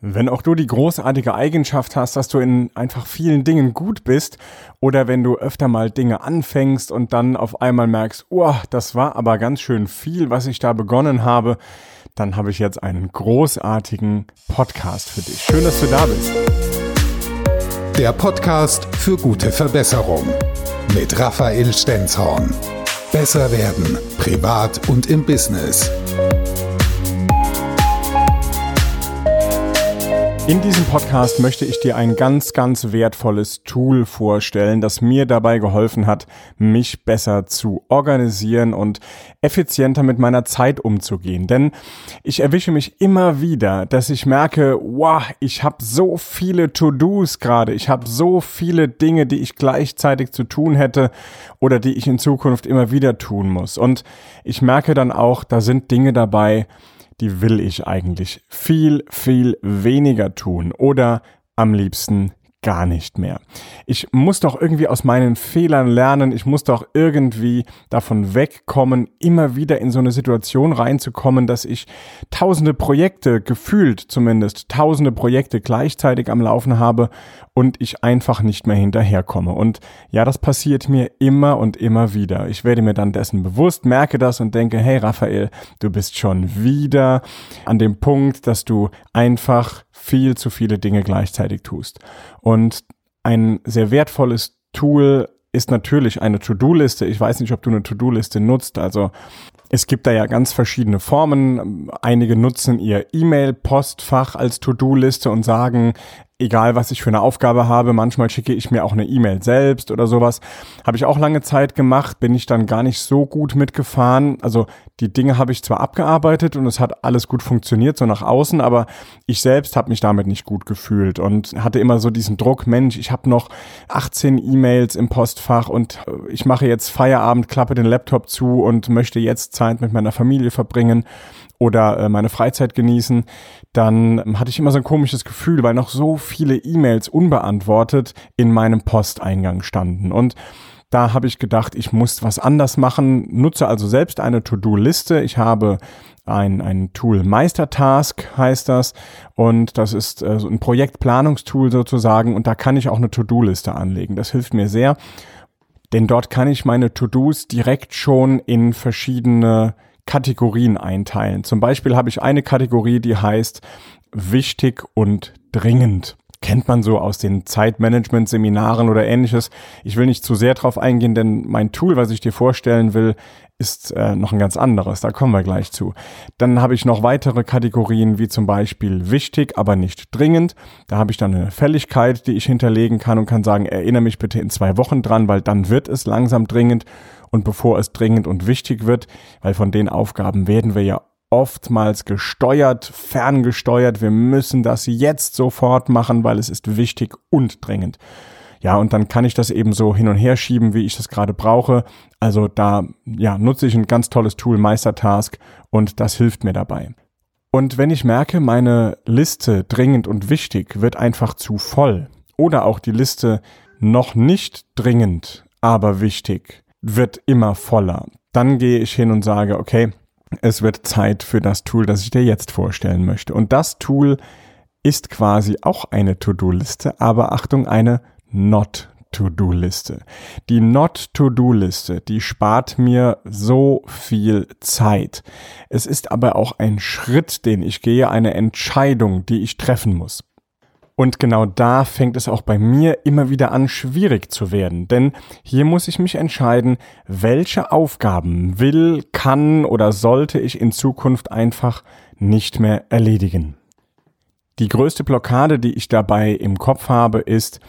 Wenn auch du die großartige Eigenschaft hast, dass du in einfach vielen Dingen gut bist oder wenn du öfter mal Dinge anfängst und dann auf einmal merkst, oh, das war aber ganz schön viel, was ich da begonnen habe, dann habe ich jetzt einen großartigen Podcast für dich. Schön, dass du da bist. Der Podcast für gute Verbesserung mit Raphael Stenzhorn. Besser werden, privat und im Business. In diesem Podcast möchte ich dir ein ganz, ganz wertvolles Tool vorstellen, das mir dabei geholfen hat, mich besser zu organisieren und effizienter mit meiner Zeit umzugehen. Denn ich erwische mich immer wieder, dass ich merke, wow, ich habe so viele To-Dos gerade, ich habe so viele Dinge, die ich gleichzeitig zu tun hätte oder die ich in Zukunft immer wieder tun muss. Und ich merke dann auch, da sind Dinge dabei, die will ich eigentlich viel, viel weniger tun oder am liebsten gar nicht mehr. Ich muss doch irgendwie aus meinen Fehlern lernen, ich muss doch irgendwie davon wegkommen, immer wieder in so eine Situation reinzukommen, dass ich tausende Projekte, gefühlt zumindest, tausende Projekte gleichzeitig am Laufen habe und ich einfach nicht mehr hinterherkomme. Und ja, das passiert mir immer und immer wieder. Ich werde mir dann dessen bewusst, merke das und denke, hey Raphael, du bist schon wieder an dem Punkt, dass du einfach viel zu viele Dinge gleichzeitig tust. Und ein sehr wertvolles Tool ist natürlich eine To-Do-Liste. Ich weiß nicht, ob du eine To-Do-Liste nutzt. Also es gibt da ja ganz verschiedene Formen. Einige nutzen ihr E-Mail-Postfach als To-Do-Liste und sagen, egal was ich für eine Aufgabe habe, manchmal schicke ich mir auch eine E-Mail selbst oder sowas. Habe ich auch lange Zeit gemacht, bin ich dann gar nicht so gut mitgefahren. Also die Dinge habe ich zwar abgearbeitet und es hat alles gut funktioniert, so nach außen, aber ich selbst habe mich damit nicht gut gefühlt und hatte immer so diesen Druck, Mensch, ich habe noch 18 E-Mails im Postfach und äh, ich mache jetzt Feierabend, klappe den Laptop zu und möchte jetzt Zeit mit meiner Familie verbringen oder äh, meine Freizeit genießen, dann ähm, hatte ich immer so ein komisches Gefühl, weil noch so viele E-Mails unbeantwortet in meinem Posteingang standen. Und da habe ich gedacht, ich muss was anders machen, nutze also selbst eine To-Do-Liste. Ich habe ein, ein Tool Meistertask heißt das und das ist äh, so ein Projektplanungstool sozusagen und da kann ich auch eine To-Do-Liste anlegen. Das hilft mir sehr, denn dort kann ich meine To-Dos direkt schon in verschiedene Kategorien einteilen. Zum Beispiel habe ich eine Kategorie, die heißt wichtig und dringend. Kennt man so aus den Zeitmanagement-Seminaren oder ähnliches. Ich will nicht zu sehr drauf eingehen, denn mein Tool, was ich dir vorstellen will, ist äh, noch ein ganz anderes. Da kommen wir gleich zu. Dann habe ich noch weitere Kategorien, wie zum Beispiel wichtig, aber nicht dringend. Da habe ich dann eine Fälligkeit, die ich hinterlegen kann und kann sagen, erinnere mich bitte in zwei Wochen dran, weil dann wird es langsam dringend und bevor es dringend und wichtig wird, weil von den Aufgaben werden wir ja oftmals gesteuert, ferngesteuert. Wir müssen das jetzt sofort machen, weil es ist wichtig und dringend. Ja, und dann kann ich das eben so hin und her schieben, wie ich das gerade brauche. Also da ja, nutze ich ein ganz tolles Tool Meistertask und das hilft mir dabei. Und wenn ich merke, meine Liste dringend und wichtig wird einfach zu voll oder auch die Liste noch nicht dringend, aber wichtig, wird immer voller. Dann gehe ich hin und sage, okay, es wird Zeit für das Tool, das ich dir jetzt vorstellen möchte. Und das Tool ist quasi auch eine To-Do-Liste, aber Achtung, eine Not-To-Do-Liste. Die Not-To-Do-Liste, die spart mir so viel Zeit. Es ist aber auch ein Schritt, den ich gehe, eine Entscheidung, die ich treffen muss. Und genau da fängt es auch bei mir immer wieder an, schwierig zu werden. Denn hier muss ich mich entscheiden, welche Aufgaben will, kann oder sollte ich in Zukunft einfach nicht mehr erledigen. Die größte Blockade, die ich dabei im Kopf habe, ist,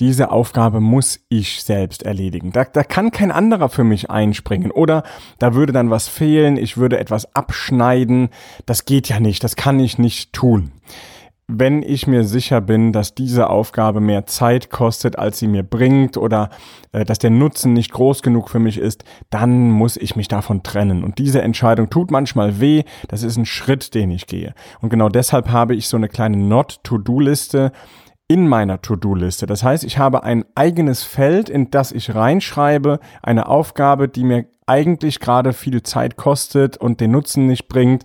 diese Aufgabe muss ich selbst erledigen. Da, da kann kein anderer für mich einspringen. Oder da würde dann was fehlen, ich würde etwas abschneiden. Das geht ja nicht, das kann ich nicht tun wenn ich mir sicher bin, dass diese Aufgabe mehr Zeit kostet, als sie mir bringt oder äh, dass der Nutzen nicht groß genug für mich ist, dann muss ich mich davon trennen. Und diese Entscheidung tut manchmal weh. Das ist ein Schritt, den ich gehe. Und genau deshalb habe ich so eine kleine Not-to-Do-Liste, in meiner To-Do-Liste. Das heißt, ich habe ein eigenes Feld, in das ich reinschreibe, eine Aufgabe, die mir eigentlich gerade viel Zeit kostet und den Nutzen nicht bringt,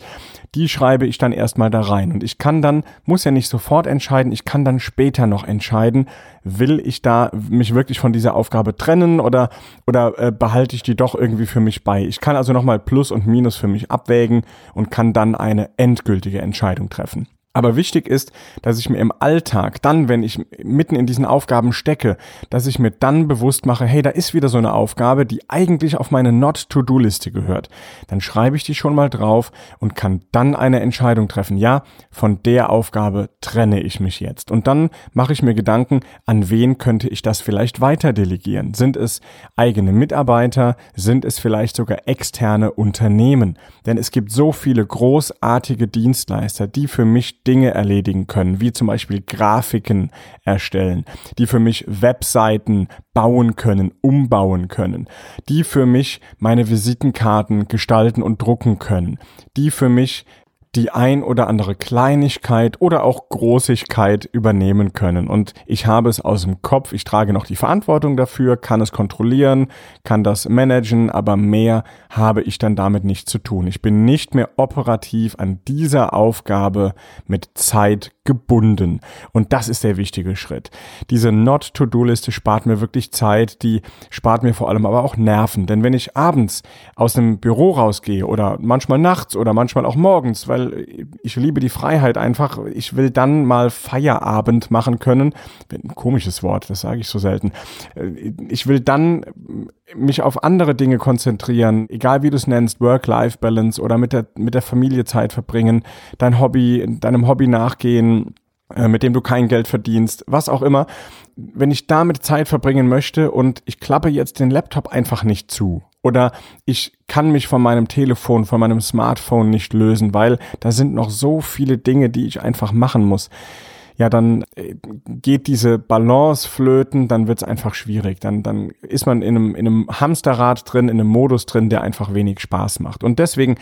die schreibe ich dann erstmal da rein. Und ich kann dann, muss ja nicht sofort entscheiden, ich kann dann später noch entscheiden, will ich da mich wirklich von dieser Aufgabe trennen oder, oder äh, behalte ich die doch irgendwie für mich bei. Ich kann also nochmal Plus und Minus für mich abwägen und kann dann eine endgültige Entscheidung treffen. Aber wichtig ist, dass ich mir im Alltag, dann, wenn ich mitten in diesen Aufgaben stecke, dass ich mir dann bewusst mache, hey, da ist wieder so eine Aufgabe, die eigentlich auf meine Not-to-Do-Liste gehört. Dann schreibe ich die schon mal drauf und kann dann eine Entscheidung treffen. Ja, von der Aufgabe trenne ich mich jetzt. Und dann mache ich mir Gedanken, an wen könnte ich das vielleicht weiter delegieren? Sind es eigene Mitarbeiter? Sind es vielleicht sogar externe Unternehmen? Denn es gibt so viele großartige Dienstleister, die für mich Dinge erledigen können, wie zum Beispiel Grafiken erstellen, die für mich Webseiten bauen können, umbauen können, die für mich meine Visitenkarten gestalten und drucken können, die für mich die ein oder andere Kleinigkeit oder auch Großigkeit übernehmen können. Und ich habe es aus dem Kopf, ich trage noch die Verantwortung dafür, kann es kontrollieren, kann das managen, aber mehr habe ich dann damit nicht zu tun. Ich bin nicht mehr operativ an dieser Aufgabe mit Zeit gebunden. Und das ist der wichtige Schritt. Diese Not-to-Do-Liste spart mir wirklich Zeit, die spart mir vor allem aber auch Nerven. Denn wenn ich abends aus dem Büro rausgehe oder manchmal nachts oder manchmal auch morgens, weil ich liebe die Freiheit einfach, ich will dann mal Feierabend machen können. Ein komisches Wort, das sage ich so selten. Ich will dann mich auf andere Dinge konzentrieren, egal wie du es nennst, Work-Life-Balance oder mit der, mit der Familie Zeit verbringen, dein Hobby, deinem Hobby nachgehen, äh, mit dem du kein Geld verdienst, was auch immer. Wenn ich damit Zeit verbringen möchte und ich klappe jetzt den Laptop einfach nicht zu oder ich kann mich von meinem Telefon, von meinem Smartphone nicht lösen, weil da sind noch so viele Dinge, die ich einfach machen muss ja, dann äh, geht diese Balance flöten, dann wird's einfach schwierig. Dann, dann ist man in einem, in einem Hamsterrad drin, in einem Modus drin, der einfach wenig Spaß macht. Und deswegen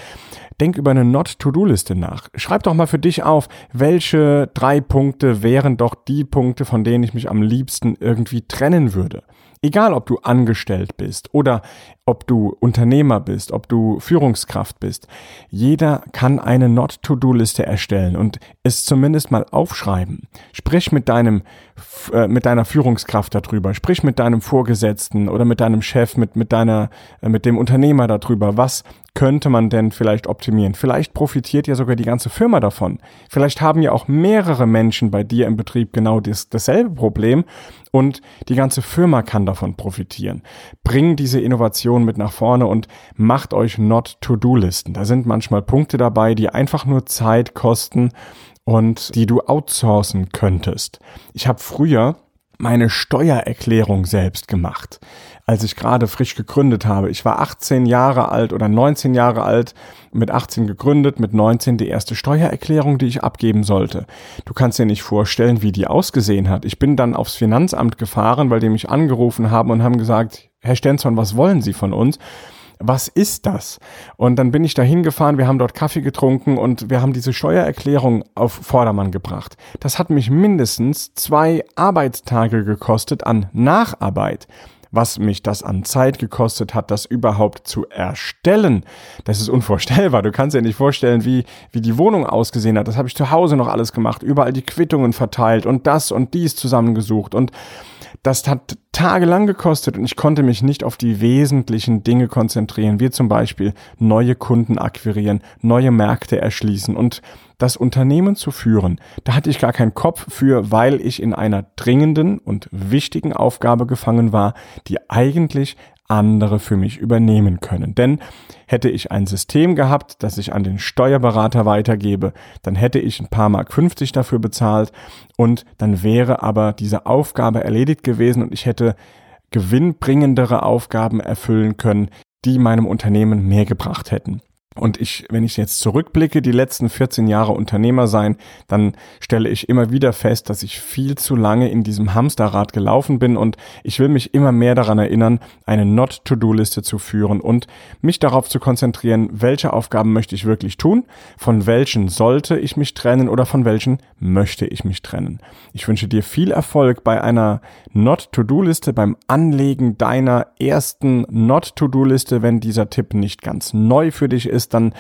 denk über eine Not-to-Do-Liste nach. Schreib doch mal für dich auf, welche drei Punkte wären doch die Punkte, von denen ich mich am liebsten irgendwie trennen würde. Egal, ob du angestellt bist oder ob du Unternehmer bist, ob du Führungskraft bist. Jeder kann eine Not-to-Do-Liste erstellen und es zumindest mal aufschreiben. Sprich mit deinem, mit deiner Führungskraft darüber. Sprich mit deinem Vorgesetzten oder mit deinem Chef, mit, mit deiner, äh, mit dem Unternehmer darüber. Was könnte man denn vielleicht optimieren? Vielleicht profitiert ja sogar die ganze Firma davon. Vielleicht haben ja auch mehrere Menschen bei dir im Betrieb genau das, dasselbe Problem und die ganze Firma kann davon profitieren. Bring diese Innovation mit nach vorne und macht euch Not-to-Do-Listen. Da sind manchmal Punkte dabei, die einfach nur Zeit kosten und die du outsourcen könntest. Ich habe früher meine Steuererklärung selbst gemacht als ich gerade frisch gegründet habe. Ich war 18 Jahre alt oder 19 Jahre alt, mit 18 gegründet, mit 19 die erste Steuererklärung, die ich abgeben sollte. Du kannst dir nicht vorstellen, wie die ausgesehen hat. Ich bin dann aufs Finanzamt gefahren, weil die mich angerufen haben und haben gesagt, Herr Stenzon, was wollen Sie von uns? Was ist das? Und dann bin ich da hingefahren, wir haben dort Kaffee getrunken und wir haben diese Steuererklärung auf Vordermann gebracht. Das hat mich mindestens zwei Arbeitstage gekostet an Nacharbeit was mich das an Zeit gekostet hat, das überhaupt zu erstellen. Das ist unvorstellbar. Du kannst dir nicht vorstellen, wie, wie die Wohnung ausgesehen hat. Das habe ich zu Hause noch alles gemacht, überall die Quittungen verteilt und das und dies zusammengesucht und das hat tagelang gekostet und ich konnte mich nicht auf die wesentlichen Dinge konzentrieren, wie zum Beispiel neue Kunden akquirieren, neue Märkte erschließen und das Unternehmen zu führen. Da hatte ich gar keinen Kopf für, weil ich in einer dringenden und wichtigen Aufgabe gefangen war, die eigentlich andere für mich übernehmen können. Denn hätte ich ein System gehabt, das ich an den Steuerberater weitergebe, dann hätte ich ein paar Mark 50 dafür bezahlt und dann wäre aber diese Aufgabe erledigt gewesen und ich hätte gewinnbringendere Aufgaben erfüllen können, die meinem Unternehmen mehr gebracht hätten. Und ich, wenn ich jetzt zurückblicke, die letzten 14 Jahre Unternehmer sein, dann stelle ich immer wieder fest, dass ich viel zu lange in diesem Hamsterrad gelaufen bin und ich will mich immer mehr daran erinnern, eine Not-to-Do-Liste zu führen und mich darauf zu konzentrieren, welche Aufgaben möchte ich wirklich tun, von welchen sollte ich mich trennen oder von welchen möchte ich mich trennen. Ich wünsche dir viel Erfolg bei einer Not-to-Do-Liste, beim Anlegen deiner ersten Not-to-Do-Liste, wenn dieser Tipp nicht ganz neu für dich ist ist, dann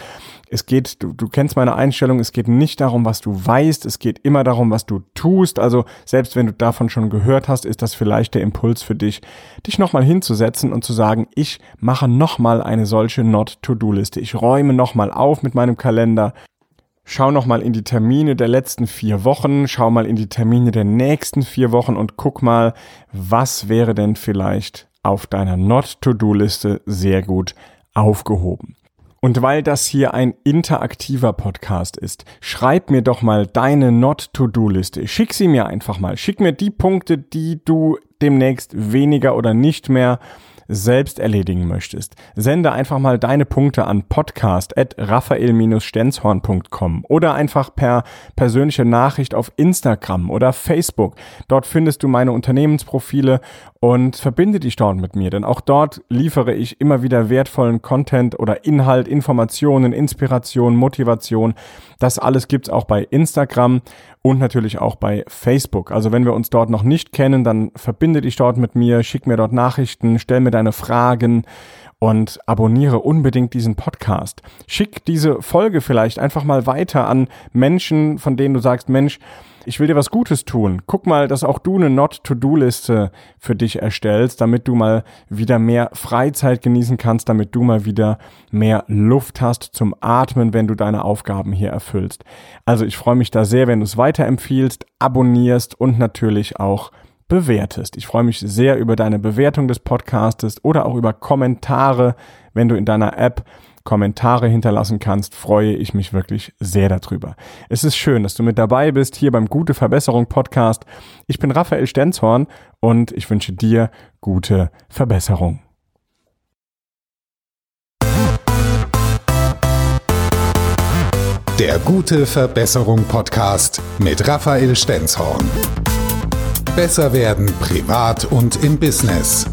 es geht, du, du kennst meine Einstellung, es geht nicht darum, was du weißt, es geht immer darum, was du tust. Also selbst wenn du davon schon gehört hast, ist das vielleicht der Impuls für dich, dich nochmal hinzusetzen und zu sagen, ich mache nochmal eine solche Not-to-Do-Liste. Ich räume nochmal auf mit meinem Kalender. Schau nochmal in die Termine der letzten vier Wochen, schau mal in die Termine der nächsten vier Wochen und guck mal, was wäre denn vielleicht auf deiner Not-to-Do-Liste sehr gut aufgehoben. Und weil das hier ein interaktiver Podcast ist, schreib mir doch mal deine Not-to-Do-Liste. Schick sie mir einfach mal. Schick mir die Punkte, die du demnächst weniger oder nicht mehr selbst erledigen möchtest, sende einfach mal deine Punkte an podcast.raphael-stenzhorn.com oder einfach per persönliche Nachricht auf Instagram oder Facebook. Dort findest du meine Unternehmensprofile und verbinde dich dort mit mir, denn auch dort liefere ich immer wieder wertvollen Content oder Inhalt, Informationen, Inspiration, Motivation. Das alles gibt's auch bei Instagram und natürlich auch bei Facebook. Also wenn wir uns dort noch nicht kennen, dann verbinde dich dort mit mir, schick mir dort Nachrichten, stell mir deine Fragen und abonniere unbedingt diesen Podcast. Schick diese Folge vielleicht einfach mal weiter an Menschen, von denen du sagst, Mensch, ich will dir was Gutes tun. Guck mal, dass auch du eine Not-to-Do-Liste für dich erstellst, damit du mal wieder mehr Freizeit genießen kannst, damit du mal wieder mehr Luft hast zum Atmen, wenn du deine Aufgaben hier erfüllst. Also ich freue mich da sehr, wenn du es weiterempfiehlst, abonnierst und natürlich auch bewertest. Ich freue mich sehr über deine Bewertung des Podcastes oder auch über Kommentare, wenn du in deiner App Kommentare hinterlassen kannst, freue ich mich wirklich sehr darüber. Es ist schön, dass du mit dabei bist hier beim Gute Verbesserung Podcast. Ich bin Raphael Stenzhorn und ich wünsche dir gute Verbesserung. Der Gute Verbesserung Podcast mit Raphael Stenzhorn. Besser werden privat und im Business.